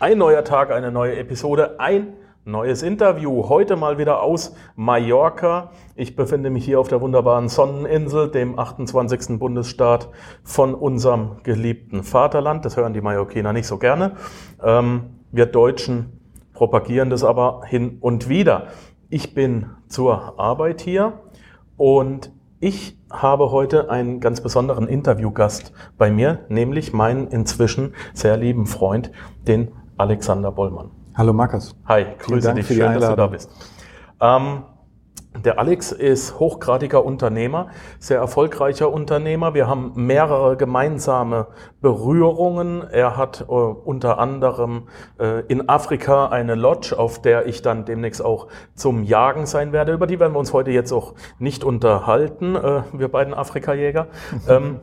Ein neuer Tag, eine neue Episode, ein neues Interview. Heute mal wieder aus Mallorca. Ich befinde mich hier auf der wunderbaren Sonneninsel, dem 28. Bundesstaat von unserem geliebten Vaterland. Das hören die Mallorquiner nicht so gerne. Ähm, wir Deutschen propagieren das aber hin und wieder. Ich bin zur Arbeit hier und ich habe heute einen ganz besonderen Interviewgast bei mir, nämlich meinen inzwischen sehr lieben Freund, den Alexander Bollmann. Hallo Markus. Hi, grüße dich, schön, dass du da bist. Ähm, der Alex ist hochgradiger Unternehmer, sehr erfolgreicher Unternehmer. Wir haben mehrere gemeinsame Berührungen. Er hat äh, unter anderem äh, in Afrika eine Lodge, auf der ich dann demnächst auch zum Jagen sein werde. Über die werden wir uns heute jetzt auch nicht unterhalten, äh, wir beiden Afrikajäger. ähm,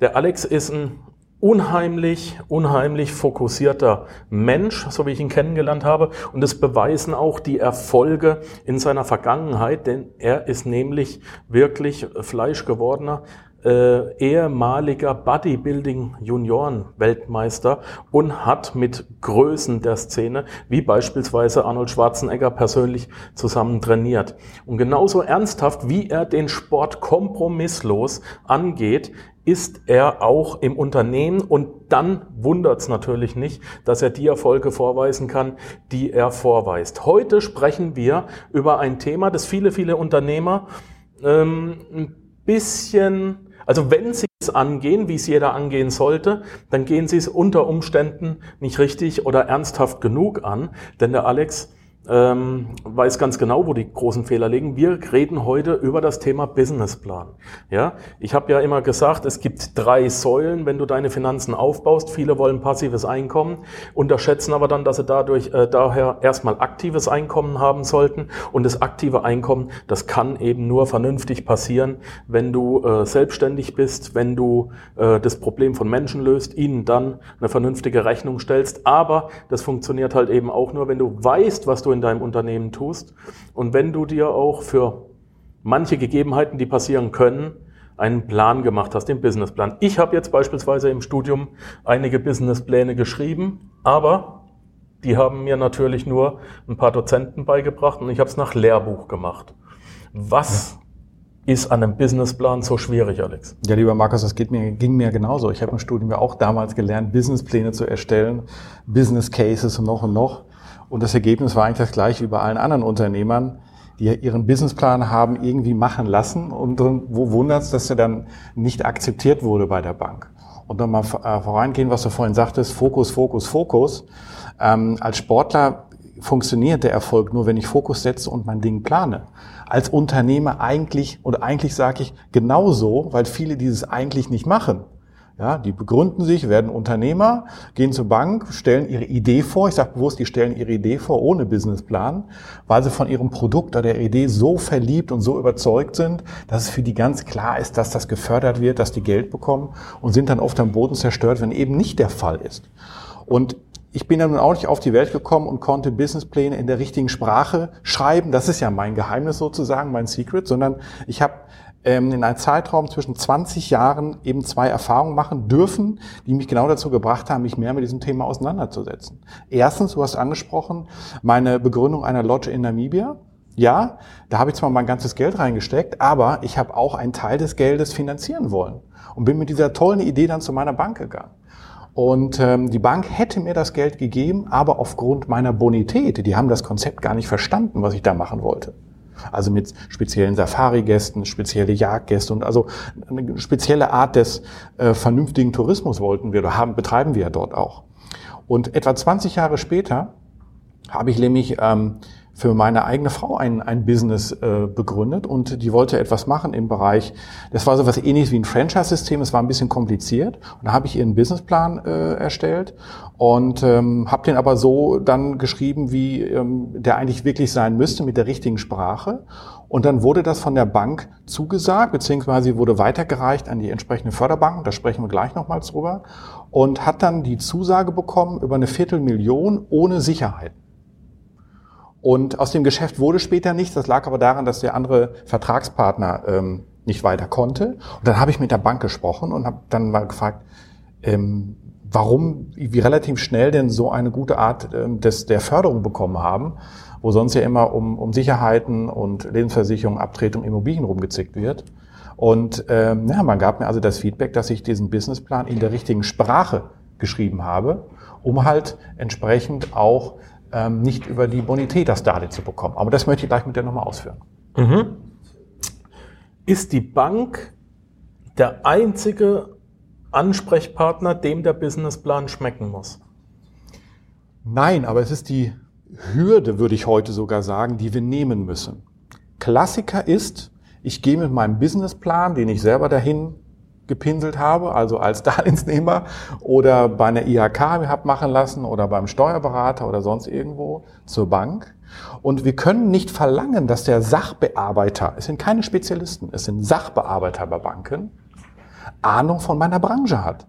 der Alex ist ein unheimlich, unheimlich fokussierter Mensch, so wie ich ihn kennengelernt habe. Und es beweisen auch die Erfolge in seiner Vergangenheit, denn er ist nämlich wirklich fleischgewordener äh, ehemaliger Bodybuilding-Junioren-Weltmeister und hat mit Größen der Szene, wie beispielsweise Arnold Schwarzenegger, persönlich zusammen trainiert. Und genauso ernsthaft, wie er den Sport kompromisslos angeht, ist er auch im Unternehmen und dann wundert es natürlich nicht, dass er die Erfolge vorweisen kann, die er vorweist. Heute sprechen wir über ein Thema, das viele, viele Unternehmer ähm, ein bisschen, also wenn sie es angehen, wie es jeder angehen sollte, dann gehen sie es unter Umständen nicht richtig oder ernsthaft genug an, denn der Alex ähm, weiß ganz genau, wo die großen Fehler liegen. Wir reden heute über das Thema Businessplan. Ja, ich habe ja immer gesagt, es gibt drei Säulen, wenn du deine Finanzen aufbaust. Viele wollen passives Einkommen, unterschätzen aber dann, dass sie dadurch äh, daher erstmal aktives Einkommen haben sollten. Und das aktive Einkommen, das kann eben nur vernünftig passieren, wenn du äh, selbstständig bist, wenn du äh, das Problem von Menschen löst, ihnen dann eine vernünftige Rechnung stellst. Aber das funktioniert halt eben auch nur, wenn du weißt, was du in deinem Unternehmen tust und wenn du dir auch für manche Gegebenheiten, die passieren können, einen Plan gemacht hast, den Businessplan. Ich habe jetzt beispielsweise im Studium einige Businesspläne geschrieben, aber die haben mir natürlich nur ein paar Dozenten beigebracht und ich habe es nach Lehrbuch gemacht. Was ist an einem Businessplan so schwierig, Alex? Ja, lieber Markus, das mir, ging mir genauso. Ich habe im Studium ja auch damals gelernt, Businesspläne zu erstellen, Business Cases und noch und noch. Und das Ergebnis war eigentlich das gleiche wie bei allen anderen Unternehmern, die ihren Businessplan haben irgendwie machen lassen und wo wundert es, dass er dann nicht akzeptiert wurde bei der Bank. Und nochmal äh, vorangehen, was du vorhin sagtest, Fokus, Fokus, Fokus. Ähm, als Sportler funktioniert der Erfolg nur, wenn ich Fokus setze und mein Ding plane. Als Unternehmer eigentlich, oder eigentlich sage ich genauso, weil viele dieses eigentlich nicht machen. Ja, die begründen sich, werden Unternehmer, gehen zur Bank, stellen ihre Idee vor. Ich sage bewusst, die stellen ihre Idee vor ohne Businessplan, weil sie von ihrem Produkt oder der Idee so verliebt und so überzeugt sind, dass es für die ganz klar ist, dass das gefördert wird, dass die Geld bekommen und sind dann oft am Boden zerstört, wenn eben nicht der Fall ist. Und ich bin dann auch nicht auf die Welt gekommen und konnte Businesspläne in der richtigen Sprache schreiben. Das ist ja mein Geheimnis sozusagen, mein Secret, sondern ich habe ähm, in einem Zeitraum zwischen 20 Jahren eben zwei Erfahrungen machen dürfen, die mich genau dazu gebracht haben, mich mehr mit diesem Thema auseinanderzusetzen. Erstens, du hast angesprochen, meine Begründung einer Lodge in Namibia. Ja, da habe ich zwar mein ganzes Geld reingesteckt, aber ich habe auch einen Teil des Geldes finanzieren wollen und bin mit dieser tollen Idee dann zu meiner Bank gegangen. Und ähm, die Bank hätte mir das Geld gegeben, aber aufgrund meiner Bonität, die haben das Konzept gar nicht verstanden, was ich da machen wollte. Also mit speziellen Safari-Gästen, spezielle Jagdgäste und also eine spezielle Art des äh, vernünftigen Tourismus wollten wir oder haben, betreiben wir ja dort auch. Und etwa 20 Jahre später habe ich nämlich ähm, für meine eigene Frau ein, ein Business äh, begründet. Und die wollte etwas machen im Bereich, das war so was ähnliches wie ein Franchise-System, es war ein bisschen kompliziert. Und da habe ich ihren Businessplan äh, erstellt und ähm, habe den aber so dann geschrieben, wie ähm, der eigentlich wirklich sein müsste mit der richtigen Sprache. Und dann wurde das von der Bank zugesagt, beziehungsweise wurde weitergereicht an die entsprechende Förderbank, da sprechen wir gleich nochmals drüber, und hat dann die Zusage bekommen über eine Viertelmillion ohne Sicherheit. Und aus dem Geschäft wurde später nichts. Das lag aber daran, dass der andere Vertragspartner ähm, nicht weiter konnte. Und dann habe ich mit der Bank gesprochen und habe dann mal gefragt, ähm, warum wir relativ schnell denn so eine gute Art ähm, des, der Förderung bekommen haben, wo sonst ja immer um, um Sicherheiten und Lebensversicherung, Abtretung, Immobilien rumgezickt wird. Und ähm, ja, man gab mir also das Feedback, dass ich diesen Businessplan in der richtigen Sprache geschrieben habe, um halt entsprechend auch ähm, nicht über die Bonität das Darlehen zu bekommen. Aber das möchte ich gleich mit dir nochmal ausführen. Mhm. Ist die Bank der einzige Ansprechpartner, dem der Businessplan schmecken muss? Nein, aber es ist die Hürde, würde ich heute sogar sagen, die wir nehmen müssen. Klassiker ist, ich gehe mit meinem Businessplan, den ich selber dahin gepinselt habe, also als Darlehensnehmer oder bei einer IHK habe machen lassen oder beim Steuerberater oder sonst irgendwo zur Bank. Und wir können nicht verlangen, dass der Sachbearbeiter, es sind keine Spezialisten, es sind Sachbearbeiter bei Banken, Ahnung von meiner Branche hat.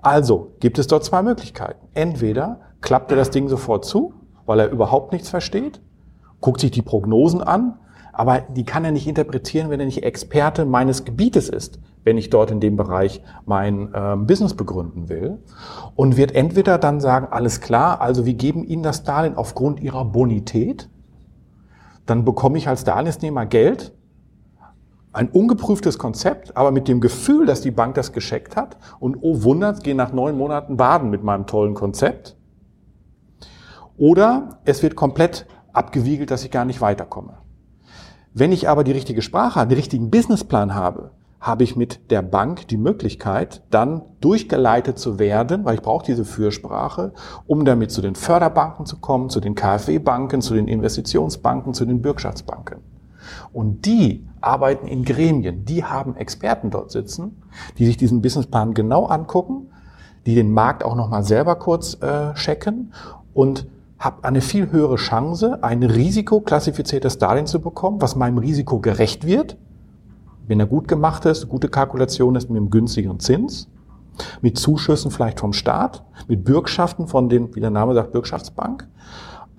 Also gibt es dort zwei Möglichkeiten. Entweder klappt er das Ding sofort zu, weil er überhaupt nichts versteht, guckt sich die Prognosen an, aber die kann er nicht interpretieren, wenn er nicht Experte meines Gebietes ist, wenn ich dort in dem Bereich mein ähm, Business begründen will. Und wird entweder dann sagen, alles klar, also wir geben Ihnen das Darlehen aufgrund Ihrer Bonität, dann bekomme ich als Darlehensnehmer Geld, ein ungeprüftes Konzept, aber mit dem Gefühl, dass die Bank das gescheckt hat und oh Wunder, gehe nach neun Monaten baden mit meinem tollen Konzept. Oder es wird komplett abgewiegelt, dass ich gar nicht weiterkomme. Wenn ich aber die richtige Sprache, den richtigen Businessplan habe, habe ich mit der Bank die Möglichkeit, dann durchgeleitet zu werden, weil ich brauche diese Fürsprache, um damit zu den Förderbanken zu kommen, zu den KfW-Banken, zu den Investitionsbanken, zu den Bürgschaftsbanken. Und die arbeiten in Gremien, die haben Experten dort sitzen, die sich diesen Businessplan genau angucken, die den Markt auch nochmal selber kurz äh, checken und habe eine viel höhere Chance, ein risikoklassifiziertes Darlehen zu bekommen, was meinem Risiko gerecht wird, wenn er gut gemacht ist, gute Kalkulation ist mit einem günstigeren Zins, mit Zuschüssen vielleicht vom Staat, mit Bürgschaften von den, wie der Name sagt, Bürgschaftsbank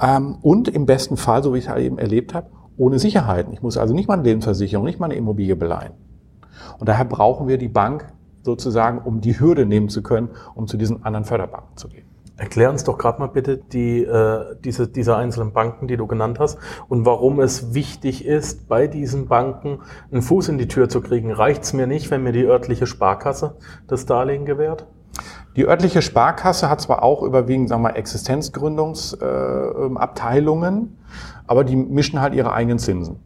ähm, und im besten Fall, so wie ich es halt eben erlebt habe, ohne Sicherheiten. Ich muss also nicht meine Lebensversicherung, nicht meine Immobilie beleihen. Und daher brauchen wir die Bank sozusagen, um die Hürde nehmen zu können, um zu diesen anderen Förderbanken zu gehen. Erklär uns doch gerade mal bitte die, äh, diese, diese einzelnen Banken, die du genannt hast und warum es wichtig ist, bei diesen Banken einen Fuß in die Tür zu kriegen. Reicht es mir nicht, wenn mir die örtliche Sparkasse das Darlehen gewährt? Die örtliche Sparkasse hat zwar auch überwiegend sagen wir mal, Existenzgründungsabteilungen, äh, aber die mischen halt ihre eigenen Zinsen.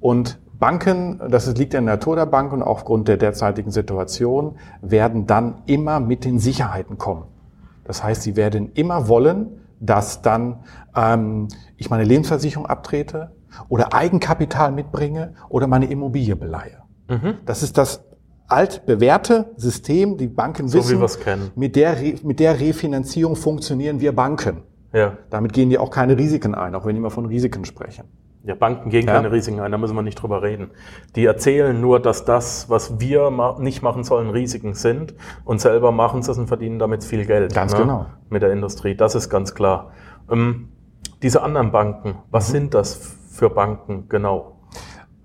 Und Banken, das liegt in der Natur der Bank und aufgrund der derzeitigen Situation, werden dann immer mit den Sicherheiten kommen. Das heißt, sie werden immer wollen, dass dann ähm, ich meine Lebensversicherung abtrete oder Eigenkapital mitbringe oder meine Immobilie beleihe. Mhm. Das ist das altbewährte System, die Banken so wissen, mit der, mit der Refinanzierung funktionieren wir Banken. Ja. Damit gehen die auch keine Risiken ein, auch wenn die immer von Risiken sprechen. Ja, Banken gehen ja. keine Risiken ein, da müssen wir nicht drüber reden. Die erzählen nur, dass das, was wir ma nicht machen sollen, Risiken sind und selber machen sie es und verdienen damit viel Geld. Ganz ne? genau. Mit der Industrie, das ist ganz klar. Ähm, diese anderen Banken, was mhm. sind das für Banken genau?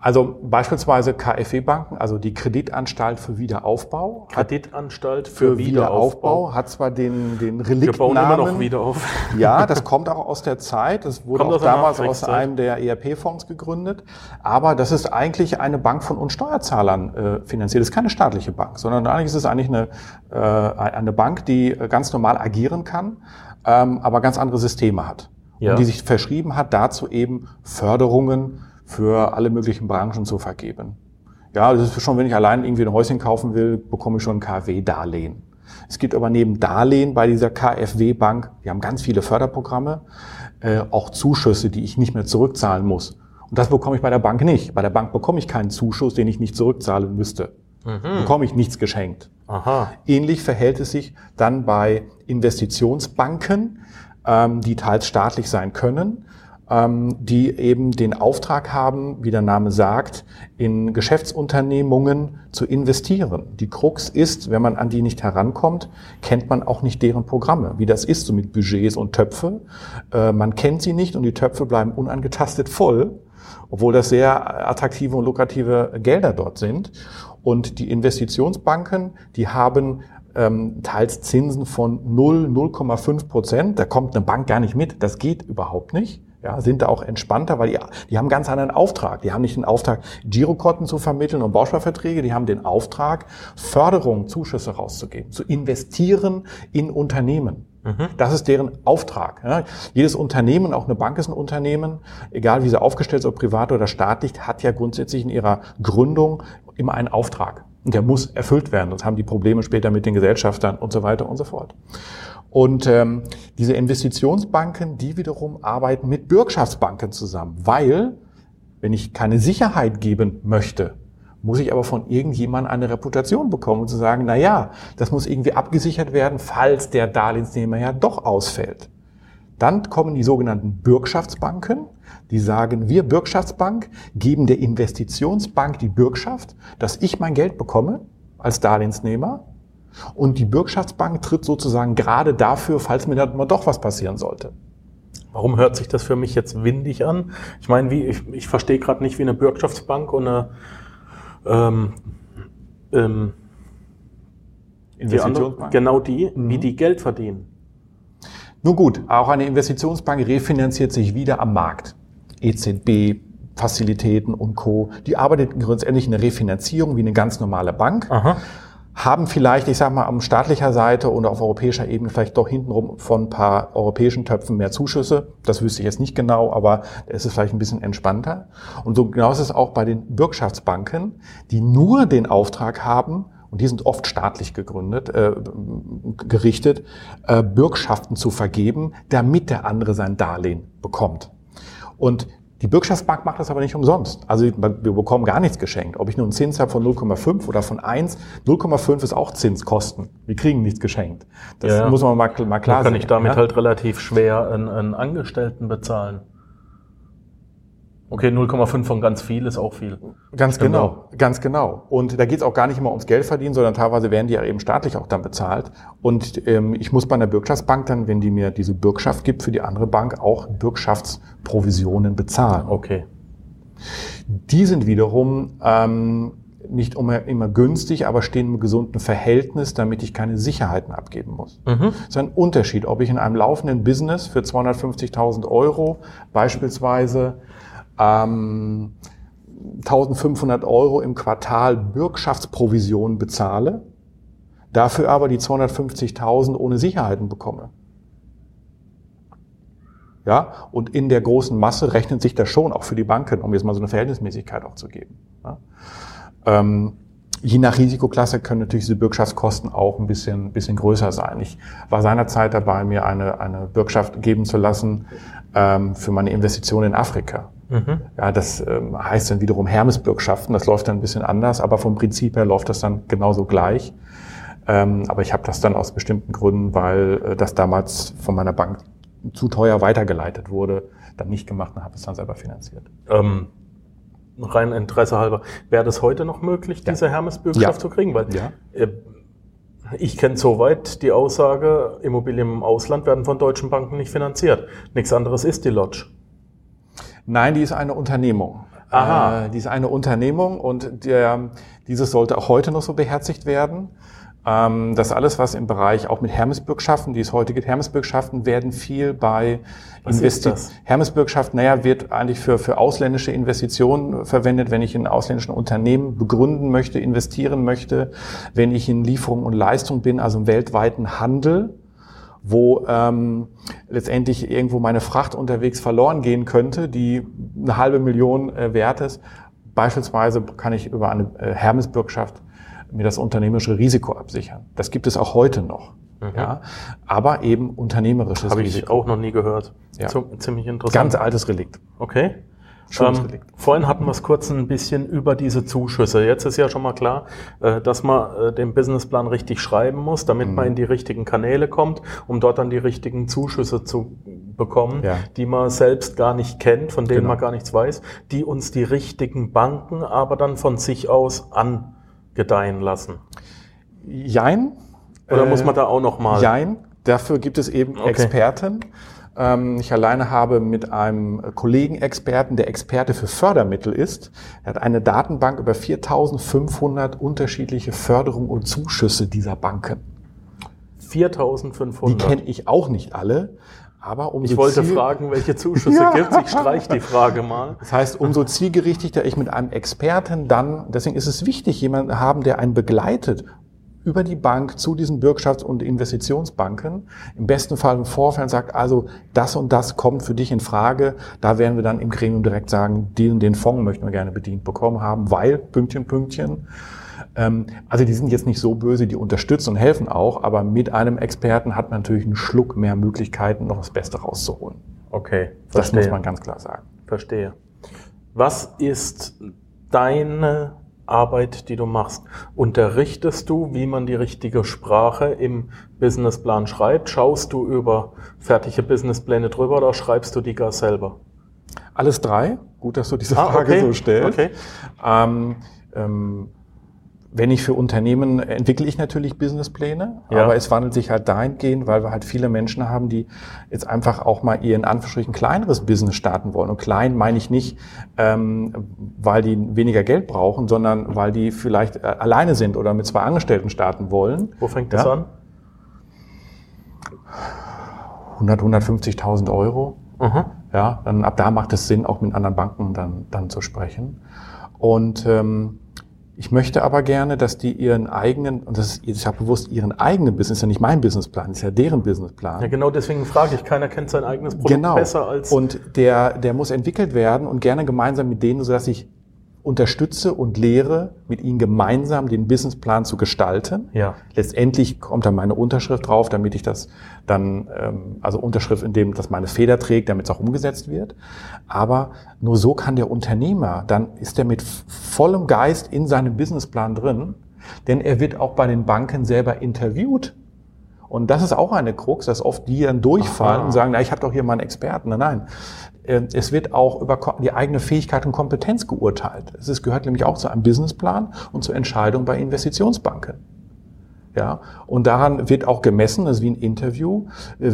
Also beispielsweise KfW-Banken, also die Kreditanstalt für Wiederaufbau. Kreditanstalt für, für Wiederaufbau. Wiederaufbau. Hat zwar den, den Reliktnamen. Wir bauen immer noch wieder auf. Ja, das kommt auch aus der Zeit. Das wurde kommt auch damals aus einem der ERP-Fonds gegründet. Aber das ist eigentlich eine Bank von uns Steuerzahlern äh, finanziert. Das ist keine staatliche Bank, sondern eigentlich ist es eigentlich eine, äh, eine Bank, die ganz normal agieren kann, ähm, aber ganz andere Systeme hat. Ja. Und die sich verschrieben hat, dazu eben Förderungen für alle möglichen Branchen zu vergeben. Ja, das ist schon, wenn ich allein irgendwie ein Häuschen kaufen will, bekomme ich schon ein KfW-Darlehen. Es gibt aber neben Darlehen bei dieser KfW-Bank, wir haben ganz viele Förderprogramme, äh, auch Zuschüsse, die ich nicht mehr zurückzahlen muss. Und das bekomme ich bei der Bank nicht. Bei der Bank bekomme ich keinen Zuschuss, den ich nicht zurückzahlen müsste. Mhm. Bekomme ich nichts geschenkt. Aha. Ähnlich verhält es sich dann bei Investitionsbanken, ähm, die teils staatlich sein können, die eben den Auftrag haben, wie der Name sagt, in Geschäftsunternehmungen zu investieren. Die Krux ist, wenn man an die nicht herankommt, kennt man auch nicht deren Programme, wie das ist so mit Budgets und Töpfe. Äh, man kennt sie nicht und die Töpfe bleiben unangetastet voll, obwohl das sehr attraktive und lukrative Gelder dort sind. Und die Investitionsbanken, die haben ähm, teils Zinsen von 0, 0,5 Prozent. Da kommt eine Bank gar nicht mit. Das geht überhaupt nicht. Ja, sind da auch entspannter, weil die, die haben ganz anderen Auftrag. Die haben nicht den Auftrag, Girokonten zu vermitteln und Bausparverträge, die haben den Auftrag, Förderung, Zuschüsse rauszugeben, zu investieren in Unternehmen. Mhm. Das ist deren Auftrag. Ja. Jedes Unternehmen, auch eine Bank ist ein Unternehmen, egal wie sie aufgestellt ist, ob privat oder staatlich, hat ja grundsätzlich in ihrer Gründung immer einen Auftrag. Und der muss erfüllt werden, sonst haben die Probleme später mit den Gesellschaftern und so weiter und so fort. Und ähm, diese Investitionsbanken, die wiederum arbeiten mit Bürgschaftsbanken zusammen, weil wenn ich keine Sicherheit geben möchte, muss ich aber von irgendjemandem eine Reputation bekommen und zu sagen, na ja, das muss irgendwie abgesichert werden, falls der Darlehensnehmer ja doch ausfällt. Dann kommen die sogenannten Bürgschaftsbanken, die sagen, wir Bürgschaftsbank geben der Investitionsbank die Bürgschaft, dass ich mein Geld bekomme als Darlehensnehmer und die Bürgschaftsbank tritt sozusagen gerade dafür, falls mir da mal doch was passieren sollte. Warum hört sich das für mich jetzt windig an? Ich meine, wie, ich, ich verstehe gerade nicht, wie eine Bürgschaftsbank und eine ähm, ähm, Investitionsbank? Die genau die, mhm. wie die Geld verdienen. Nun gut, auch eine Investitionsbank refinanziert sich wieder am Markt. EZB, Facilitäten und Co. Die arbeitet grundsätzlich in der Refinanzierung wie eine ganz normale Bank. Aha haben vielleicht, ich sag mal, am staatlicher Seite oder auf europäischer Ebene vielleicht doch hintenrum von ein paar europäischen Töpfen mehr Zuschüsse. Das wüsste ich jetzt nicht genau, aber da ist es vielleicht ein bisschen entspannter. Und so genau ist es auch bei den Bürgschaftsbanken, die nur den Auftrag haben, und die sind oft staatlich gegründet, äh, gerichtet, äh, Bürgschaften zu vergeben, damit der andere sein Darlehen bekommt. Und die Bürgschaftsbank macht das aber nicht umsonst. Also wir bekommen gar nichts geschenkt. Ob ich nun einen Zins habe von 0,5 oder von 1, 0,5 ist auch Zinskosten. Wir kriegen nichts geschenkt. Das ja, muss man mal, mal klar sagen. Kann ich damit ja? halt relativ schwer einen, einen Angestellten bezahlen. Okay, 0,5 von ganz viel ist auch viel. Ganz genau, genau. ganz genau. Und da geht es auch gar nicht immer ums Geld verdienen, sondern teilweise werden die ja eben staatlich auch dann bezahlt. Und ähm, ich muss bei einer Bürgschaftsbank dann, wenn die mir diese Bürgschaft gibt, für die andere Bank auch Bürgschaftsprovisionen bezahlen. Okay. Die sind wiederum ähm, nicht immer, immer günstig, aber stehen im gesunden Verhältnis, damit ich keine Sicherheiten abgeben muss. Mhm. Das ist ein Unterschied, ob ich in einem laufenden Business für 250.000 Euro beispielsweise ähm, 1500 Euro im Quartal Bürgschaftsprovision bezahle, dafür aber die 250.000 ohne Sicherheiten bekomme. Ja, und in der großen Masse rechnet sich das schon auch für die Banken, um jetzt mal so eine Verhältnismäßigkeit auch zu geben. Ja. Ähm, je nach Risikoklasse können natürlich diese Bürgschaftskosten auch ein bisschen, bisschen größer sein. Ich war seinerzeit dabei, mir eine, eine Bürgschaft geben zu lassen ähm, für meine Investition in Afrika. Mhm. Ja, das ähm, heißt dann wiederum Hermesbürgschaften. Das läuft dann ein bisschen anders, aber vom Prinzip her läuft das dann genauso gleich. Ähm, aber ich habe das dann aus bestimmten Gründen, weil äh, das damals von meiner Bank zu teuer weitergeleitet wurde, dann nicht gemacht und habe es dann selber finanziert. Ähm, rein Interesse halber, wäre das heute noch möglich, diese ja. Hermesbürgschaft ja. zu kriegen? Weil ja. äh, ich kenne soweit die Aussage, Immobilien im Ausland werden von deutschen Banken nicht finanziert. Nichts anderes ist die Lodge. Nein, die ist eine Unternehmung. Aha. Äh, die ist eine Unternehmung und der, dieses sollte auch heute noch so beherzigt werden. Ähm, das alles, was im Bereich auch mit Hermesbürgschaften, die es heute gibt, Hermesbürgschaften werden viel bei Investitionen. Hermesbürgschaften, naja, wird eigentlich für, für ausländische Investitionen verwendet, wenn ich in ausländischen Unternehmen begründen möchte, investieren möchte, wenn ich in Lieferung und Leistung bin, also im weltweiten Handel wo ähm, letztendlich irgendwo meine Fracht unterwegs verloren gehen könnte, die eine halbe Million äh, wert ist. Beispielsweise kann ich über eine äh, Hermesbürgschaft mir das unternehmerische Risiko absichern. Das gibt es auch heute noch. Mhm. Ja, aber eben unternehmerisches Habe ich auch noch nie gehört. Ja. Ziemlich interessant. Ganz altes Relikt. Okay. Ähm, vorhin hatten wir es kurz ein bisschen über diese Zuschüsse. Jetzt ist ja schon mal klar, äh, dass man äh, den Businessplan richtig schreiben muss, damit mhm. man in die richtigen Kanäle kommt, um dort dann die richtigen Zuschüsse zu bekommen, ja. die man selbst gar nicht kennt, von denen genau. man gar nichts weiß, die uns die richtigen Banken aber dann von sich aus angedeihen lassen. Jein. Oder äh, muss man da auch noch mal? Jein. Dafür gibt es eben okay. Experten. Ähm, ich alleine habe mit einem Kollegen-Experten, der Experte für Fördermittel ist, er hat eine Datenbank über 4500 unterschiedliche Förderungen und Zuschüsse dieser Banken. 4500. Die kenne ich auch nicht alle. Aber umso ich wollte ziel- fragen, welche Zuschüsse Ja. gibt Ich streiche die Frage mal. Das heißt, umso zielgerichteter ich mit einem Experten dann, deswegen ist es wichtig, jemanden haben, der einen begleitet über die Bank zu diesen Bürgschafts- und Investitionsbanken. Im besten Fall im Vorfeld sagt, also das und das kommt für dich in Frage. Da werden wir dann im Gremium direkt sagen, den, den Fonds möchten wir gerne bedient bekommen haben, weil Pünktchen, Pünktchen. Ähm, Also die sind jetzt nicht so böse, die unterstützen und helfen auch, aber mit einem Experten hat man natürlich einen Schluck mehr Möglichkeiten, noch das Beste rauszuholen. Okay, Das muss man ganz klar sagen. Verstehe. Was ist deine Arbeit, die du machst? Unterrichtest du, wie man die richtige Sprache im Businessplan schreibt? Schaust du über fertige Businesspläne drüber oder schreibst du die gar selber? Alles drei. Gut, dass du diese Ah, Frage okay. so stellst. Okay. Ähm, ähm, wenn ich für Unternehmen entwickle ich natürlich Businesspläne, Ja. aber es wandelt sich halt dahingehend, weil wir halt viele Menschen haben, die jetzt einfach auch mal ihr in Anführungsstrichen kleineres Business starten wollen. Und klein meine ich nicht, ähm, weil die weniger Geld brauchen, sondern weil die vielleicht äh, alleine sind oder mit zwei Angestellten starten wollen. Wo fängt das Ja. an? 100, 150.000 Euro. Mhm. Ja, dann ab da macht es Sinn, auch mit anderen Banken dann, dann zu sprechen. Und ähm, ich möchte aber gerne, dass die ihren eigenen, und das ist, ich habe bewusst ihren eigenen Business, ist ja nicht mein Businessplan, ist ja deren Businessplan. Ja, genau deswegen frage ich, keiner kennt sein eigenes Produkt genau. besser als... und der, der muss entwickelt werden und gerne gemeinsam mit denen, sodass ich unterstütze und lehre, mit ihnen gemeinsam den Businessplan zu gestalten. Ja. Letztendlich kommt dann meine Unterschrift drauf, damit ich das dann, ähm, also Unterschrift, in dem das meine Feder trägt, damit es auch umgesetzt wird. Aber nur so kann der Unternehmer, dann ist er mit vollem Geist in seinem Businessplan drin, denn er wird auch bei den Banken selber interviewt. Und das ist auch eine Krux, dass oft die dann durchfallen Aha. und sagen, na, ich habe doch hier mal einen Experten. Nein, nein. Äh, Es wird auch über die eigene Fähigkeit und Kompetenz geurteilt. Es gehört nämlich auch zu einem Businessplan und zur Entscheidung bei Investitionsbanken. Ja, und daran wird auch gemessen, das ist wie ein Interview, äh,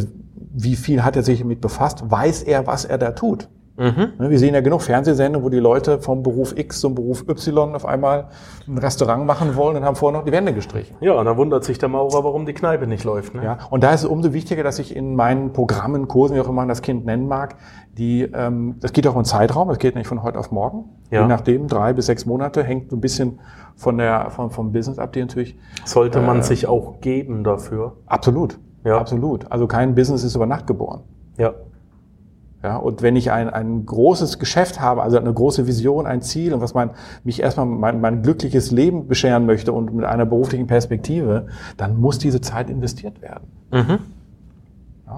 wie viel hat er sich damit befasst, weiß er, was er da tut. Mhm. Ne, Wir sehen ja genug Fernsehsendungen, wo die Leute vom Beruf X zum Beruf Y auf einmal ein Restaurant machen wollen und haben vorher noch die Wände gestrichen. Ja, und dann wundert sich der Maurer, warum die Kneipe nicht läuft. Ne? Ja, und da ist es umso wichtiger, dass ich in meinen Programmen, Kursen, wie auch immer man das Kind nennen mag, die, ähm, das geht auch im Zeitraum, das geht nicht von heute auf morgen. Ja. Je nachdem, drei bis sechs Monate, hängt so ein bisschen von der, von, vom Business ab, die natürlich Sollte man Äh, sich auch geben dafür. absolut, Ja. absolut. Also kein Business ist über Nacht geboren. Ja. Ja, und wenn ich ein, ein großes Geschäft habe, also eine große Vision, ein Ziel und was mein, mich erstmal mein, mein glückliches Leben bescheren möchte und mit einer beruflichen Perspektive, dann muss diese Zeit investiert werden. Mhm.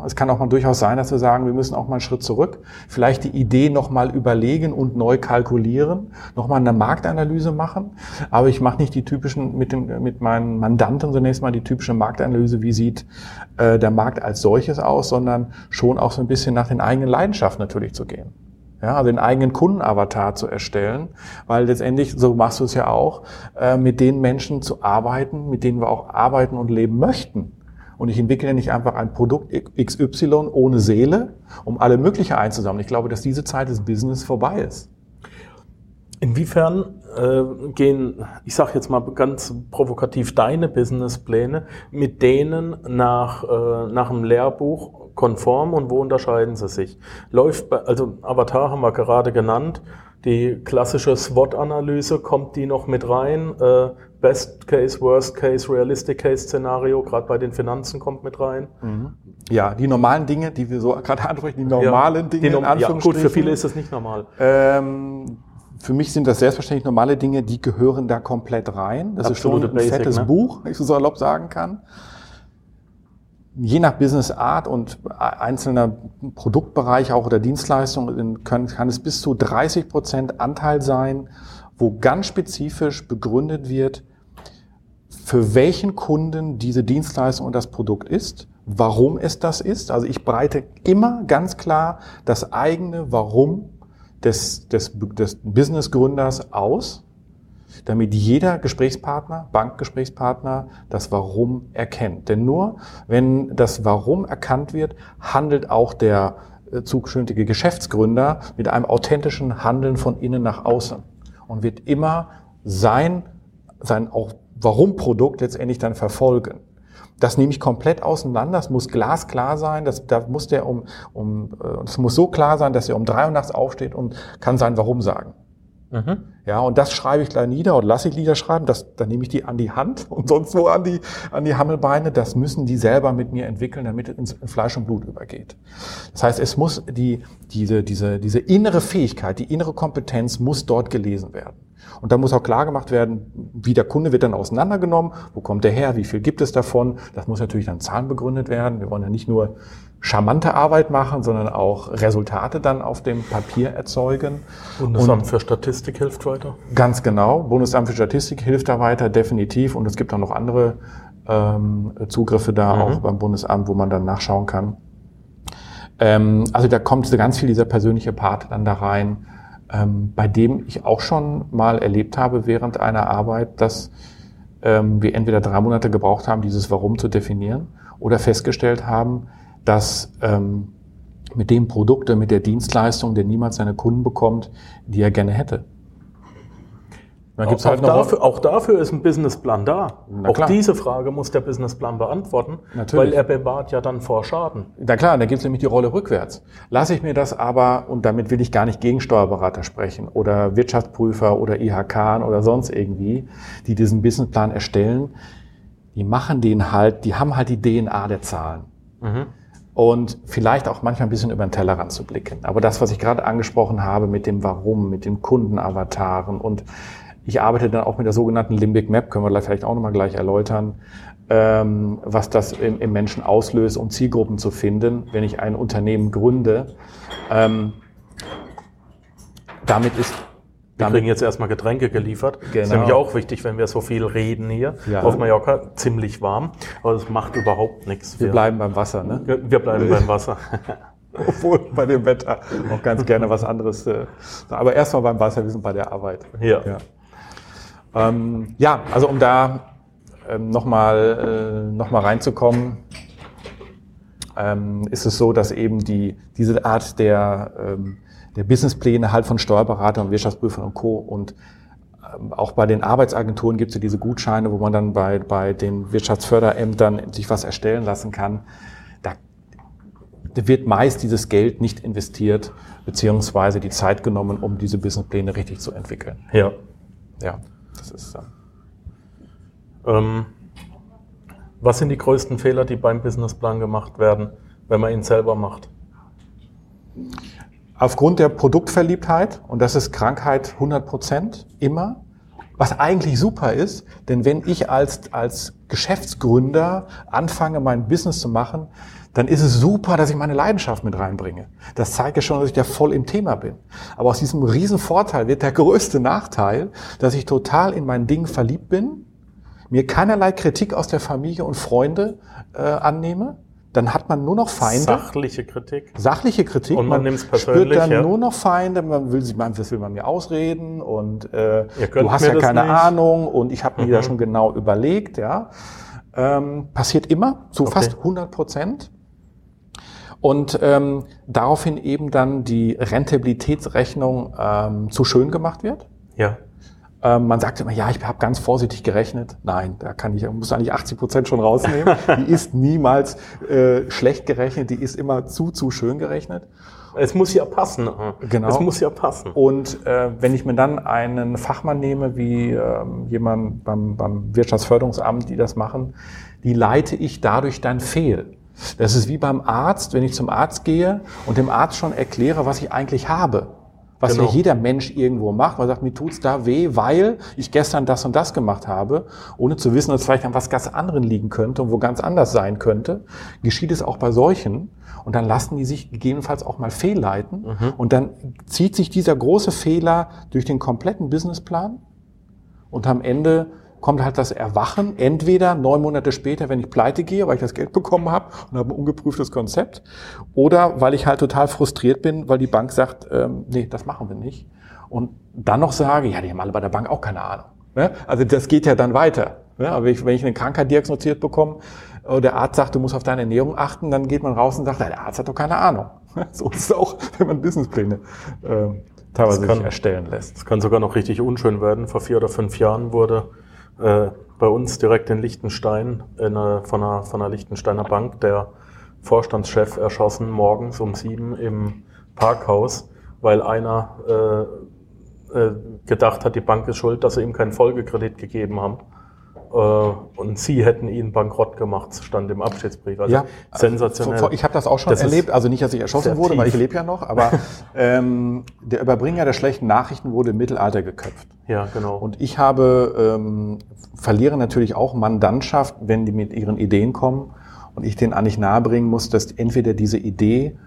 Es kann auch mal durchaus sein, dass wir sagen, wir müssen auch mal einen Schritt zurück, vielleicht die Idee nochmal überlegen und neu kalkulieren, nochmal eine Marktanalyse machen. Aber ich mache nicht die typischen, mit, dem, mit meinen Mandanten zunächst mal die typische Marktanalyse, wie sieht äh, der Markt als solches aus, sondern schon auch so ein bisschen nach den eigenen Leidenschaften natürlich zu gehen. Ja, also den eigenen Kundenavatar zu erstellen, weil letztendlich, so machst du es ja auch, äh, mit den Menschen zu arbeiten, mit denen wir auch arbeiten und leben möchten. Und ich entwickle nicht einfach ein Produkt XY ohne Seele, um alle mögliche einzusammeln. Ich glaube, dass diese Zeit des Business vorbei ist. Inwiefern äh, gehen, ich sage jetzt mal ganz provokativ, deine Businesspläne mit denen nach, äh, nach dem Lehrbuch konform und wo unterscheiden sie sich? Läuft bei, also Avatar haben wir gerade genannt, die klassische SWOT-Analyse, kommt die noch mit rein? Äh, Best Case, Worst Case, Realistic Case Szenario, gerade bei den Finanzen kommt mit rein. Ja, die normalen Dinge, die wir so gerade ansprechen, die normalen Ja, Dinge, die in Norm- ja, gut, Anführungsstrichen. für viele ist es nicht normal. Ähm, für mich sind das selbstverständlich normale Dinge, die gehören da komplett rein. Das Absolute ist schon ein Basic, fettes ne? Buch, wenn ich so salopp sagen kann. Je nach Business Art und einzelner Produktbereich auch oder Dienstleistungen können, kann es bis zu 30 Prozent Anteil sein, wo ganz spezifisch begründet wird, für welchen Kunden diese Dienstleistung und das Produkt ist, warum es das ist. Also ich breite immer ganz klar das eigene Warum des, des, des Businessgründers aus, damit jeder Gesprächspartner, Bankgesprächspartner das Warum erkennt. Denn nur wenn das Warum erkannt wird, handelt auch der äh, zukünftige Geschäftsgründer mit einem authentischen Handeln von innen nach außen und wird immer sein, sein auch Warum-Produkt letztendlich dann verfolgen. Das nehme ich komplett auseinander. Es muss glasklar sein. Das, da muss der um, um, äh, es muss so klar sein, dass er um drei Uhr nachts aufsteht und kann sein Warum sagen. Mhm. Ja, und das schreibe ich gleich nieder oder lasse ich Lieder schreiben. Das, dann nehme ich die an die Hand und sonst wo an die, an die Hammelbeine. Das müssen die selber mit mir entwickeln, damit es ins Fleisch und Blut übergeht. Das heißt, es muss die, diese, diese, diese innere Fähigkeit, die innere Kompetenz muss dort gelesen werden. Und da muss auch klar gemacht werden, wie der Kunde wird dann auseinandergenommen, wo kommt der her, wie viel gibt es davon. Das muss natürlich dann zahlenbegründet werden. Wir wollen ja nicht nur charmante Arbeit machen, sondern auch Resultate dann auf dem Papier erzeugen. Bundesamt und für Statistik hilft weiter? Ganz genau. Bundesamt für Statistik hilft da weiter, definitiv. Und es gibt auch noch andere ähm, Zugriffe da, mhm. auch beim Bundesamt, wo man dann nachschauen kann. Ähm, also da kommt ganz viel dieser persönliche Part dann da rein ähm, bei dem ich auch schon mal erlebt habe während einer Arbeit, dass ähm, wir entweder drei Monate gebraucht haben, dieses Warum zu definieren, oder festgestellt haben, dass ähm, mit dem Produkt, mit der Dienstleistung, der niemals seine Kunden bekommt, die er gerne hätte. Dann gibt's auch, halt auch, dafür, auch dafür ist ein Businessplan da. Na auch klar. diese Frage muss der Businessplan beantworten, Natürlich. weil er bewahrt ja dann vor Schaden. Na klar, da gibt es nämlich die Rolle rückwärts. Lasse ich mir das aber, und damit will ich gar nicht gegen Steuerberater sprechen oder Wirtschaftsprüfer oder IHK oder sonst irgendwie, die diesen Businessplan erstellen, die machen den halt, die haben halt die DNA der Zahlen. Mhm und vielleicht auch manchmal ein bisschen über den Tellerrand zu blicken. Aber das, was ich gerade angesprochen habe mit dem Warum, mit den Kundenavataren und ich arbeite dann auch mit der sogenannten Limbic Map, können wir vielleicht auch nochmal gleich erläutern, ähm, was das im, im, Menschen auslöst, um Zielgruppen zu finden, wenn ich ein Unternehmen gründe. Ähm, damit ist wir kriegen jetzt erstmal Getränke geliefert. Genau. Das ist nämlich auch wichtig, wenn wir so viel reden hier. Ja. Auf Mallorca ziemlich warm, aber das macht überhaupt nichts. Wir, wir bleiben beim Wasser, ne? Wir bleiben beim Wasser. Obwohl bei dem Wetter auch ganz gerne was anderes. Äh, aber erstmal beim Wasser, wir sind bei der Arbeit. Ja. ja. Ähm, ja, also um da ähm, nochmal äh, noch mal reinzukommen, ähm, ist es so, dass eben die, diese Art der, ähm, der Businesspläne halt von Steuerberatern und Wirtschaftsprüfern und Co. und ähm, auch bei den Arbeitsagenturen gibt es ja diese Gutscheine, wo man dann bei, bei den Wirtschaftsförderämtern sich was erstellen lassen kann. Da wird meist dieses Geld nicht investiert, beziehungsweise die Zeit genommen, um diese Businesspläne richtig zu entwickeln. Ja. Ja. Das ist so. Ähm, was sind die größten Fehler, die beim Businessplan gemacht werden, wenn man ihn selber macht? Aufgrund der Produktverliebtheit, und das ist Krankheit 100 Prozent, immer, was eigentlich super ist, denn wenn ich als, als Geschäftsgründer anfange, mein Business zu machen, dann ist es super, dass ich meine Leidenschaft mit reinbringe. Das zeigt ja schon, dass ich da voll im Thema bin. Aber aus diesem riesen Vorteil wird der größte Nachteil, dass ich total in mein Ding verliebt bin, mir keinerlei Kritik aus der Familie und Freunde äh, annehme, dann hat man nur noch Feinde. Sachliche Kritik. Sachliche Kritik. Und man, man spürt dann ja. nur noch Feinde. Man will, man, das will man mir ausreden und äh, du hast ja keine nicht. Ahnung und ich habe mir mhm. da schon genau überlegt. Ja, ähm, passiert immer zu okay. fast 100 Prozent. Und ähm, daraufhin eben dann die Rentabilitätsrechnung ähm, zu schön gemacht wird. Ja. Ähm, man sagt immer, ja, ich habe ganz vorsichtig gerechnet. Nein, da kann ich, muss eigentlich 80 Prozent schon rausnehmen. die ist niemals äh, schlecht gerechnet, die ist immer zu, zu schön gerechnet. Es muss ja passen. Genau. Es muss ja passen. Und äh, wenn ich mir dann einen Fachmann nehme, wie ähm, jemand beim, beim Wirtschaftsförderungsamt, die das machen, die leite ich dadurch dann fehl. Das ist wie beim Arzt, wenn ich zum Arzt gehe und dem Arzt schon erkläre, was ich eigentlich habe. Was genau. ja jeder Mensch irgendwo macht. Man sagt, mir tut's da weh, weil ich gestern das und das gemacht habe, ohne zu wissen, dass vielleicht an was ganz anderen liegen könnte und wo ganz anders sein könnte. Geschieht es auch bei solchen. Und dann lassen die sich gegebenenfalls auch mal fehlleiten. Mhm. Und dann zieht sich dieser große Fehler durch den kompletten Businessplan. Und am Ende kommt halt das Erwachen, entweder neun Monate später, wenn ich pleite gehe, weil ich das Geld bekommen habe und habe ein ungeprüftes Konzept, oder weil ich halt total frustriert bin, weil die Bank sagt, ähm, nee, das machen wir nicht. Und dann noch sage, ja, die haben alle bei der Bank auch keine Ahnung. Ne? Also das geht ja dann weiter. Ne? Aber wenn ich, wenn ich eine Krankheit diagnostiziert bekomme, der Arzt sagt, du musst auf deine Ernährung achten, dann geht man raus und sagt, der Arzt hat doch keine Ahnung. So ist es auch, wenn man Businesspläne äh, teilweise kann, erstellen lässt. Es kann sogar noch richtig unschön werden. Vor vier oder fünf Jahren wurde äh, bei uns direkt in Liechtenstein, in einer, von, einer, von einer Liechtensteiner Bank, der Vorstandschef erschossen morgens um sieben im Parkhaus, weil einer äh, äh, gedacht hat, die Bank ist schuld, dass sie ihm keinen Folgekredit gegeben haben. Äh, und sie hätten ihn bankrott gemacht, stand im Abschiedsbrief. Also ja, sensationell. Ich habe das auch schon das erlebt, also nicht, dass ich erschossen wurde, tief. weil ich lebe ja noch, aber ähm, der Überbringer der schlechten Nachrichten wurde im Mittelalter geköpft. Ja, genau. Und ich habe, ähm, verliere natürlich auch Mandantschaft, wenn die mit ihren Ideen kommen und ich denen eigentlich nahebringen muss, dass entweder diese Idee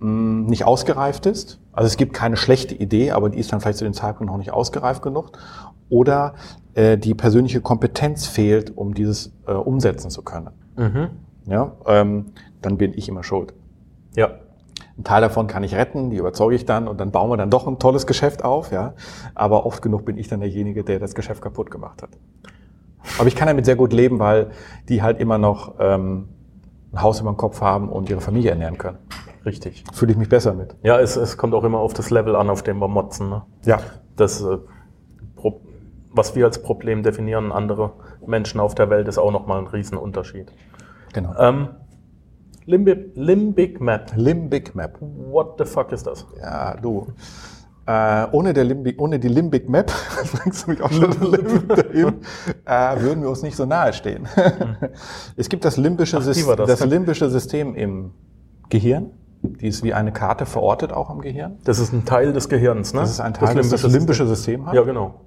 mh, hm, nicht ausgereift ist, also es gibt keine schlechte Idee, aber die ist dann vielleicht zu dem Zeitpunkt noch nicht ausgereift genug, oder äh, die persönliche Kompetenz fehlt, um dieses äh, umsetzen zu können. Mhm. Ja, ähm, dann bin ich immer schuld. Ja. Ein Teil davon kann ich retten, die überzeuge ich dann und dann bauen wir dann doch ein tolles Geschäft auf, ja. Aber oft genug bin ich dann derjenige, der das Geschäft kaputt gemacht hat. Aber ich kann damit sehr gut leben, weil die halt immer noch ähm, ein Haus über dem Kopf haben und ihre Familie ernähren können. Richtig. Fühle ich mich besser mit. Ja, es, es kommt auch immer auf das Level an, auf dem wir motzen. Ne? Ja. Das äh, was wir als Problem definieren, andere Menschen auf der Welt, ist auch nochmal ein Riesenunterschied. Genau. Ähm, Limbic, Limbic Map. Limbic Map. What the fuck ist das? Ja, du. Äh, ohne, der Limbic, ohne die Limbic Map, bringst du mich auch schon dahin, äh, würden wir uns nicht so nahe stehen. Hm. es gibt das limbische, Ach, das. das limbische System im Gehirn. Die ist wie eine Karte verortet auch im Gehirn. Das ist ein Teil des Gehirns, ne? Das ist ein Teil, das, das limbische System hat. Ja, genau.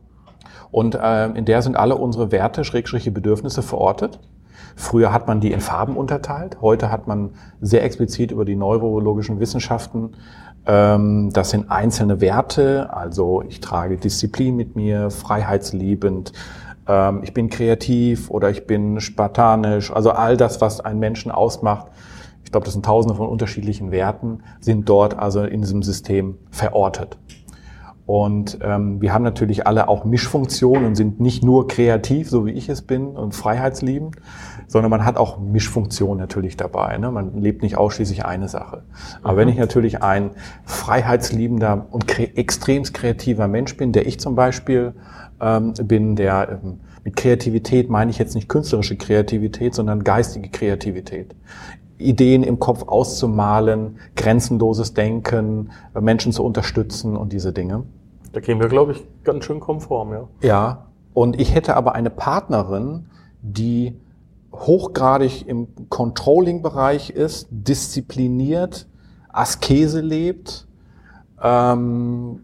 Und äh, in der sind alle unsere Werte, Schrägstriche Bedürfnisse verortet. Früher hat man die in Farben unterteilt. Heute hat man sehr explizit über die neurologischen Wissenschaften. Ähm, das sind einzelne Werte. Also ich trage Disziplin mit mir, freiheitsliebend. Ähm, ich bin kreativ oder ich bin spartanisch. Also all das, was einen Menschen ausmacht. Ich glaube, das sind tausende von unterschiedlichen Werten, sind dort also in diesem System verortet. Und ähm, wir haben natürlich alle auch Mischfunktionen und sind nicht nur kreativ, so wie ich es bin, und freiheitsliebend, sondern man hat auch Mischfunktionen natürlich dabei. Ne? Man lebt nicht ausschließlich eine Sache. Aber mhm. wenn ich natürlich ein freiheitsliebender und kre extremst kreativer Mensch bin, der ich zum Beispiel ähm, bin, der ähm, mit Kreativität meine ich jetzt nicht künstlerische Kreativität, sondern geistige Kreativität. Ideen im Kopf auszumalen, grenzenloses Denken, Menschen zu unterstützen und diese Dinge. Da gehen wir, glaube ich, ganz schön konform, ja. Ja. Und ich hätte aber eine Partnerin, die hochgradig im Controlling-Bereich ist, diszipliniert, Askese lebt, ähm,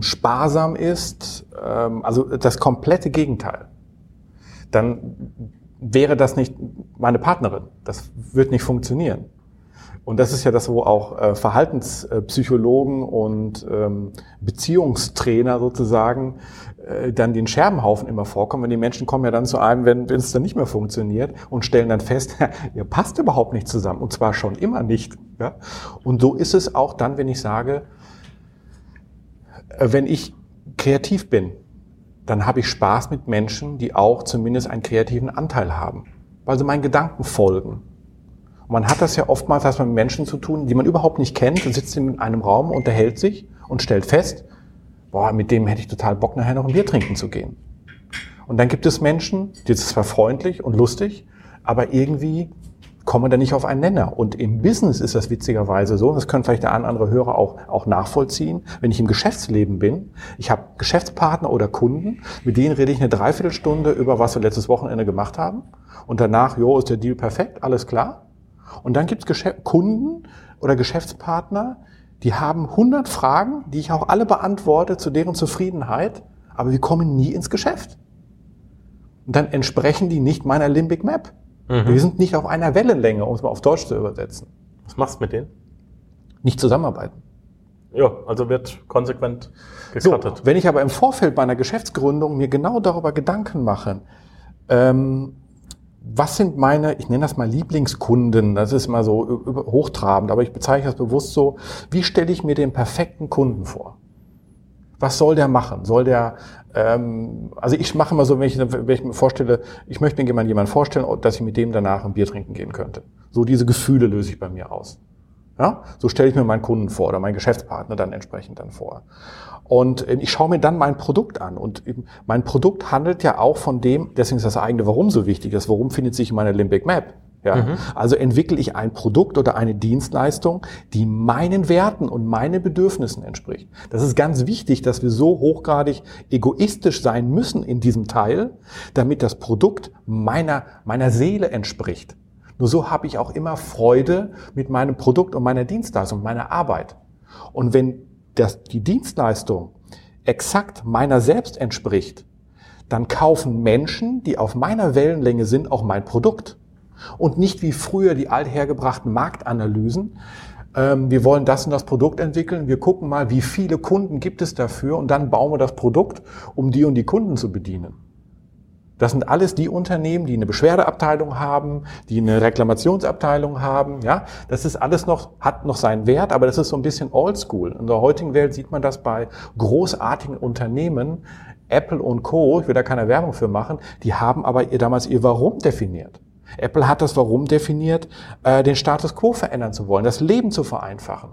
sparsam ist, ähm, also das komplette Gegenteil. Dann wäre das nicht meine Partnerin. Das wird nicht funktionieren. Und das ist ja das, wo auch äh, Verhaltenspsychologen und ähm, Beziehungstrainer sozusagen äh, dann den Scherbenhaufen immer vorkommen. Wenn die Menschen kommen ja dann zu einem, wenn, wenn es dann nicht mehr funktioniert und stellen dann fest, ihr passt überhaupt nicht zusammen. Und zwar schon immer nicht. Ja? Und so ist es auch dann, wenn ich sage, äh, wenn ich kreativ bin, dann habe ich Spaß mit Menschen, die auch zumindest einen kreativen Anteil haben, weil sie meinen Gedanken folgen. Und man hat das ja oftmals was mit Menschen zu tun, die man überhaupt nicht kennt und sitzt in einem Raum, unterhält sich und stellt fest, boah, mit dem hätte ich total Bock, nachher noch ein Bier trinken zu gehen. Und dann gibt es Menschen, die sind zwar freundlich und lustig, aber irgendwie kommen da nicht auf einen Nenner. Und im Business ist das witzigerweise so, das können vielleicht der ein andere Hörer auch, auch nachvollziehen, wenn ich im Geschäftsleben bin, ich habe Geschäftspartner oder Kunden, mit denen rede ich eine Dreiviertelstunde über, was wir letztes Wochenende gemacht haben. Und danach, jo, ist der Deal perfekt, alles klar. Und dann gibt es Kunden oder Geschäftspartner, die haben 100 Fragen, die ich auch alle beantworte zu deren Zufriedenheit, aber wir kommen nie ins Geschäft. Und dann entsprechen die nicht meiner Limbic Map. Mhm. Wir sind nicht auf einer Wellenlänge, um es mal auf Deutsch zu übersetzen. Was machst du mit denen? Nicht zusammenarbeiten. Ja, also wird konsequent gekattet. So, wenn ich aber im Vorfeld meiner Geschäftsgründung mir genau darüber Gedanken mache, ähm, was sind meine, ich nenne das mal Lieblingskunden, das ist mal so hochtrabend, aber ich bezeichne das bewusst so, wie stelle ich mir den perfekten Kunden vor? Was soll der machen? Soll der, also ich mache immer so, wenn ich, wenn ich mir vorstelle, ich möchte mir jemanden vorstellen, dass ich mit dem danach ein Bier trinken gehen könnte. So diese Gefühle löse ich bei mir aus. Ja? So stelle ich mir meinen Kunden vor oder meinen Geschäftspartner dann entsprechend dann vor. Und äh, ich schaue mir dann mein Produkt an. Und mein Produkt handelt ja auch von dem, deswegen ist das eigene Warum so wichtig. Das Warum findet sich in meiner Limbic Map. Ja? Mhm. Also entwickle ich ein Produkt oder eine Dienstleistung, die meinen Werten und meinen Bedürfnissen entspricht. Das ist ganz wichtig, dass wir so hochgradig egoistisch sein müssen in diesem Teil, damit das Produkt meiner, meiner Seele entspricht. Nur so habe ich auch immer Freude mit meinem Produkt und meiner Dienstleistung, meiner Arbeit. Und wenn das, die Dienstleistung exakt meiner selbst entspricht, dann kaufen Menschen, die auf meiner Wellenlänge sind, auch mein Produkt. Und nicht wie früher die althergebrachten Marktanalysen. Ähm, wir wollen das und das Produkt entwickeln. Wir gucken mal, wie viele Kunden gibt es dafür und dann bauen wir das Produkt, um die und die Kunden zu bedienen. Das sind alles die Unternehmen, die eine Beschwerdeabteilung haben, die eine Reklamationsabteilung haben. Ja, das ist alles noch, hat noch seinen Wert, aber das ist so ein bisschen oldschool. In der heutigen Welt sieht man das bei großartigen Unternehmen, Apple und Co., ich will da keine Werbung für machen, die haben aber ihr damals ihr Warum definiert. Apple hat das Warum definiert, äh, den Status quo verändern zu wollen, das Leben zu vereinfachen.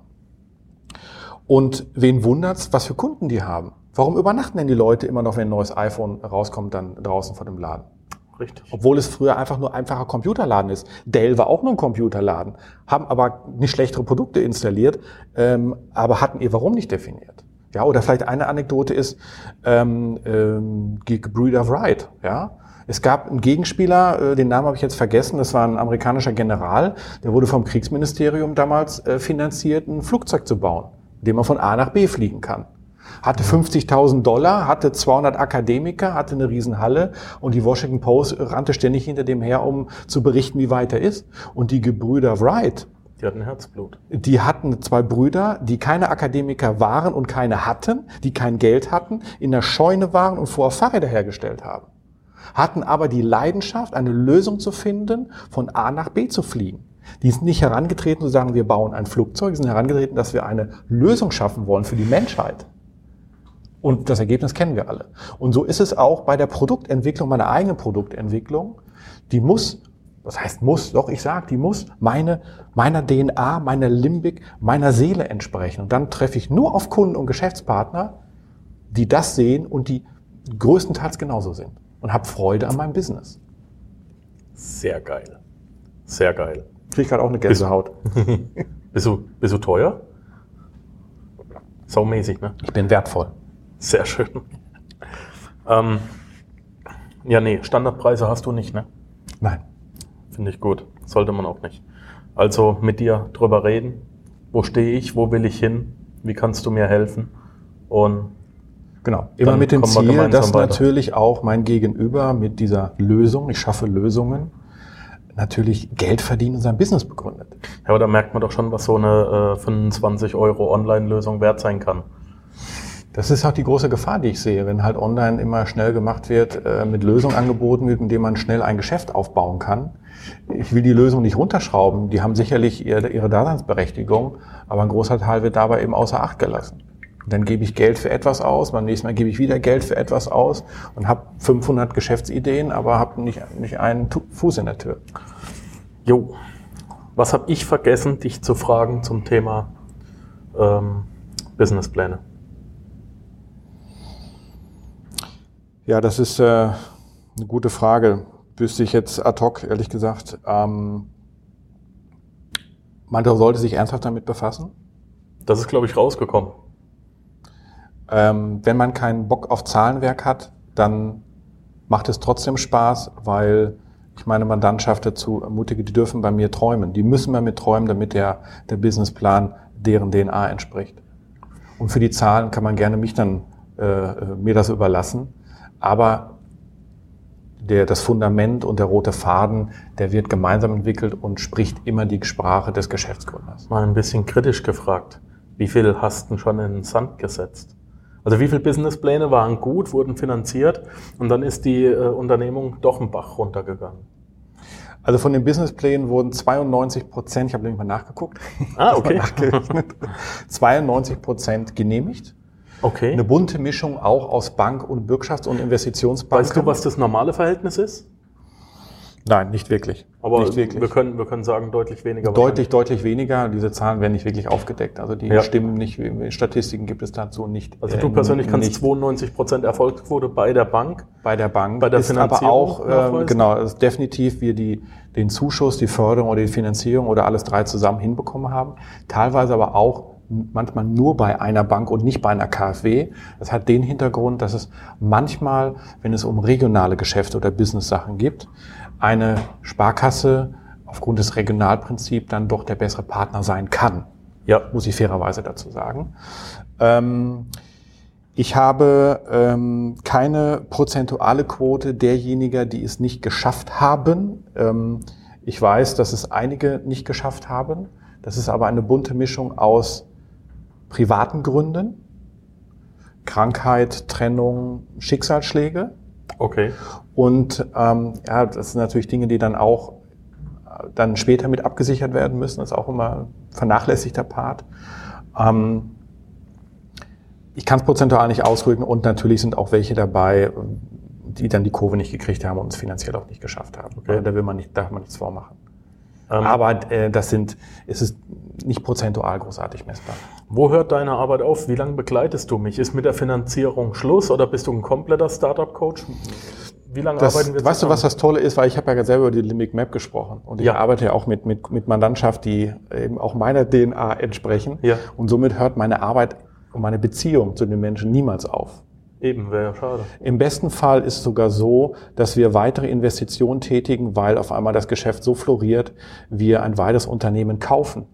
Und wen wundert's, was für Kunden die haben? Warum übernachten denn die Leute immer noch, wenn ein neues iPhone rauskommt, dann draußen vor dem Laden? Richtig. Obwohl es früher einfach nur einfacher Computerladen ist. Dell war auch nur ein Computerladen, haben aber nicht schlechtere Produkte installiert, ähm, aber hatten ihr Warum nicht definiert. Ja, oder vielleicht eine Anekdote ist ähm, ähm, Gebrüder Wright. Ja, es gab einen Gegenspieler, äh, den Namen habe ich jetzt vergessen. Das war ein amerikanischer General, der wurde vom Kriegsministerium damals äh, finanziert, ein Flugzeug zu bauen, dem man von A nach B fliegen kann hatte 50.000 Dollar, hatte 200 Akademiker, hatte eine Riesenhalle und die Washington Post rannte ständig hinter dem her, um zu berichten, wie weit er ist. Und die Gebrüder Wright, die hatten Herzblut. Die hatten zwei Brüder, die keine Akademiker waren und keine hatten, die kein Geld hatten, in der Scheune waren und vorher Fahrräder hergestellt haben. Hatten aber die Leidenschaft, eine Lösung zu finden, von A nach B zu fliegen. Die sind nicht herangetreten zu sagen, wir bauen ein Flugzeug, die sind herangetreten, dass wir eine Lösung schaffen wollen für die Menschheit. Und das Ergebnis kennen wir alle. Und so ist es auch bei der Produktentwicklung, meiner eigenen Produktentwicklung. Die muss, was heißt muss, doch ich sage, die muss meine, meiner DNA, meiner Limbik, meiner Seele entsprechen. Und dann treffe ich nur auf Kunden und Geschäftspartner, die das sehen und die größtenteils genauso sind. Und habe Freude an meinem Business. Sehr geil. Sehr geil. Kriege ich gerade auch eine Gänsehaut. bist, du, bist du teuer? Saumäßig, ne? Ich bin wertvoll. Sehr schön. Ähm, ja, nee, Standardpreise hast du nicht, ne? Nein. Finde ich gut. Sollte man auch nicht. Also mit dir drüber reden. Wo stehe ich? Wo will ich hin? Wie kannst du mir helfen? Und Genau, immer mit dem Ziel, dass weiter. natürlich auch mein Gegenüber mit dieser Lösung, ich schaffe Lösungen, natürlich Geld verdienen und sein Business begründet. Ja, aber da merkt man doch schon, was so eine äh, 25 Euro Online-Lösung wert sein kann. Das ist auch die große Gefahr, die ich sehe, wenn halt online immer schnell gemacht wird, äh, mit Lösungen angeboten wird, mit denen man schnell ein Geschäft aufbauen kann. Ich will die Lösung nicht runterschrauben. Die haben sicherlich ihre Daseinsberechtigung, aber ein großer Teil wird dabei eben außer Acht gelassen. Dann gebe ich Geld für etwas aus, beim nächsten Mal gebe ich wieder Geld für etwas aus und habe 500 Geschäftsideen, aber habe nicht, nicht einen Fuß in der Tür. Jo, was habe ich vergessen, dich zu fragen zum Thema ähm, Businesspläne? Ja, das ist äh, eine gute Frage. Wüsste ich jetzt ad hoc, ehrlich gesagt. Ähm, man sollte sich ernsthaft damit befassen. Das ist, glaube ich, rausgekommen. Ähm, wenn man keinen Bock auf Zahlenwerk hat, dann macht es trotzdem Spaß, weil ich meine Mandantschaft dazu ermutige, die dürfen bei mir träumen. Die müssen bei mir träumen, damit der, der Businessplan deren DNA entspricht. Und für die Zahlen kann man gerne mich dann äh, äh mir das überlassen. Aber der, das Fundament und der rote Faden, der wird gemeinsam entwickelt und spricht immer die Sprache des Geschäftsgründers. Mal ein bisschen kritisch gefragt. Wie viel hast du schon in den Sand gesetzt? Also wie viele Businesspläne waren gut, wurden finanziert und dann ist die äh, Unternehmung doch einen Bach runtergegangen? Also von den Businessplänen wurden 92 Prozent, ich habe nämlich mal nachgeguckt, ah, okay. 92 Prozent genehmigt Okay. Eine bunte Mischung auch aus Bank- und Bürgschafts- und Investitionsbanken. Weißt du, was das normale Verhältnis ist? Nein, nicht wirklich. Aber nicht wirklich. Wir, können, wir können sagen, deutlich weniger. Deutlich, deutlich weniger. Diese Zahlen werden nicht wirklich aufgedeckt. Also die Ja. stimmen nicht. Statistiken gibt es dazu nicht. Also äh, du persönlich kannst nicht 92 Prozent Erfolgsquote bei der Bank. bei der Bank. bei der ist aber Finanzierung auch, ähm, nachweisen? genau, ist definitiv wir die, den Zuschuss, die Förderung oder die Finanzierung oder alles drei zusammen hinbekommen haben. Teilweise aber auch manchmal nur bei einer Bank und nicht bei einer KfW. Das hat den Hintergrund, dass es manchmal, wenn es um regionale Geschäfte oder Business-Sachen gibt, eine Sparkasse aufgrund des Regionalprinzips dann doch der bessere Partner sein kann Ja. muss ich fairerweise dazu sagen. Ähm, ich habe ähm, keine prozentuale Quote derjenigen, die es nicht geschafft haben. Ähm, ich weiß, dass es einige nicht geschafft haben. Das ist aber eine bunte Mischung aus privaten Gründen, Krankheit, Trennung, Schicksalsschläge. Okay. Und ähm, ja, das sind natürlich Dinge, die dann auch äh, dann später mit abgesichert werden müssen. Das ist auch immer ein vernachlässigter Part. Ähm, ich kann es prozentual nicht ausdrücken und natürlich sind auch welche dabei, die dann die Kurve nicht gekriegt haben und es finanziell auch nicht geschafft haben. Okay. Da will man nicht, darf man nichts vormachen. Ähm, Aber äh, das sind, es ist nicht prozentual großartig messbar. Wo hört deine Arbeit auf? Wie lange begleitest du mich? Ist mit der Finanzierung Schluss oder bist du ein kompletter Startup-Coach? Wie lange Das, arbeiten wir weißt du, zusammen? was das Tolle ist? Weil ich habe ja selber über die Limbic Map gesprochen und ich Ja. arbeite ja auch mit, mit, mit Mandantschaft, die eben auch meiner DNA entsprechen. Ja. Und somit hört meine Arbeit und meine Beziehung zu den Menschen niemals auf. Eben, wäre ja schade. Im besten Fall ist es sogar so, dass wir weitere Investitionen tätigen, weil auf einmal das Geschäft so floriert, wir ein weiteres Unternehmen kaufen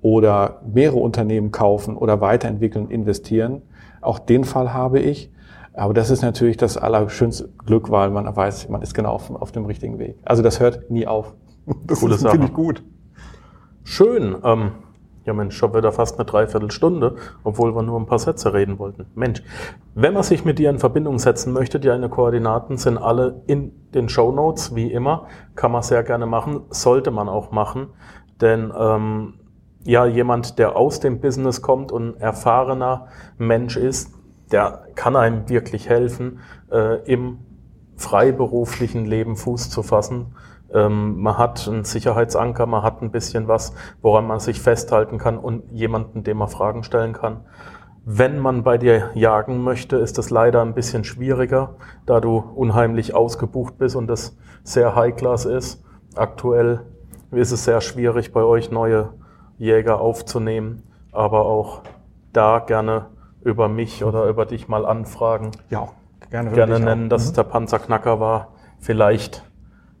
oder mehrere Unternehmen kaufen oder weiterentwickeln und investieren. Auch den Fall habe ich. Aber das ist natürlich das allerschönste Glück, weil man weiß, man ist genau auf, auf dem richtigen Weg. Also das hört nie auf. Das Coole finde ich gut. Schön. Ähm, ja Mensch, schon wieder fast eine Dreiviertelstunde, obwohl wir nur ein paar Sätze reden wollten. Mensch, wenn man sich mit dir in Verbindung setzen möchte, deine Koordinaten sind alle in den Show Notes, wie immer. Kann man sehr gerne machen, sollte man auch machen. Denn ähm, ja, jemand, der aus dem Business kommt und ein erfahrener Mensch ist, der kann einem wirklich helfen, äh, im freiberuflichen Leben Fuß zu fassen. Ähm, man hat einen Sicherheitsanker, man hat ein bisschen was, woran man sich festhalten kann und jemanden, dem man Fragen stellen kann. Wenn man bei dir jagen möchte, ist das leider ein bisschen schwieriger, da du unheimlich ausgebucht bist und das sehr High-Class ist. Aktuell ist es sehr schwierig, bei euch neue Jäger aufzunehmen, aber auch da gerne über mich oder über dich mal anfragen Ja, gerne. gerne nennen, auch. dass es der Panzerknacker war. Vielleicht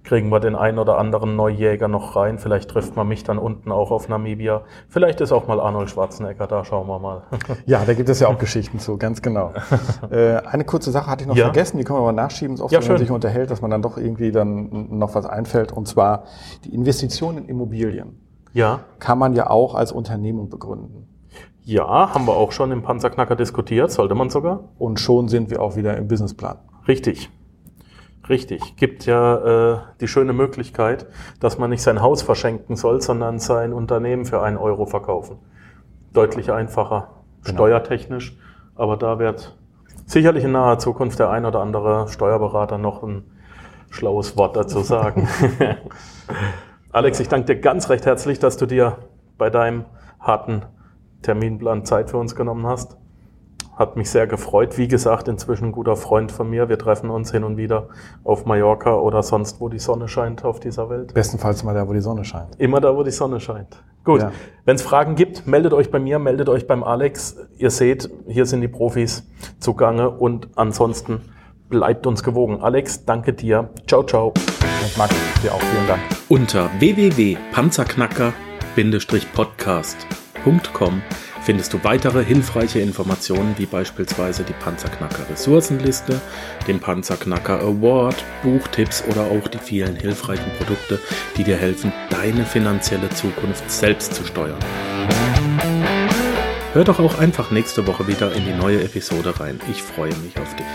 kriegen wir den einen oder anderen Neujäger noch rein. Vielleicht trifft man mich dann unten auch auf Namibia. Vielleicht ist auch mal Arnold Schwarzenegger da. Schauen wir mal. Ja, da gibt es ja auch Geschichten zu, ganz genau. äh, eine kurze Sache hatte ich noch Ja. vergessen, die können wir mal nachschieben. Es ist oft, Ja, wenn man sich unterhält, dass man dann doch irgendwie dann noch was einfällt. Und zwar die Investition in Immobilien Ja, kann man ja auch als Unternehmung begründen. ja, haben wir auch schon im Panzerknacker diskutiert. Sollte man sogar. Und schon sind wir auch wieder im Businessplan. Richtig. Richtig. Gibt ja äh, die schöne Möglichkeit, dass man nicht sein Haus verschenken soll, sondern sein Unternehmen für einen Euro verkaufen. Deutlich einfacher, Genau. steuertechnisch. Aber da wird sicherlich in naher Zukunft der ein oder andere Steuerberater noch ein schlaues Wort dazu sagen. Alex, ich danke dir ganz recht herzlich, dass du dir bei deinem harten Terminplan Zeit für uns genommen hast. Hat mich sehr gefreut. Wie gesagt, inzwischen ein guter Freund von mir. Wir treffen uns hin und wieder auf Mallorca oder sonst, wo die Sonne scheint auf dieser Welt. Bestenfalls mal da, wo die Sonne scheint. Immer da, wo die Sonne scheint. Gut. Ja. Wenn es Fragen gibt, meldet euch bei mir, meldet euch beim Alex. Ihr seht, hier sind die Profis zugange und ansonsten bleibt uns gewogen. Alex, danke dir. Ciao, ciao. Und Max, dir auch vielen Dank. Unter www.panzerknacker-podcast.com findest du weitere hilfreiche Informationen wie beispielsweise die Panzerknacker Ressourcenliste, den Panzerknacker Award, Buchtipps oder auch die vielen hilfreichen Produkte, die dir helfen, deine finanzielle Zukunft selbst zu steuern. Hör doch auch einfach nächste Woche wieder in die neue Episode rein. Ich freue mich auf dich.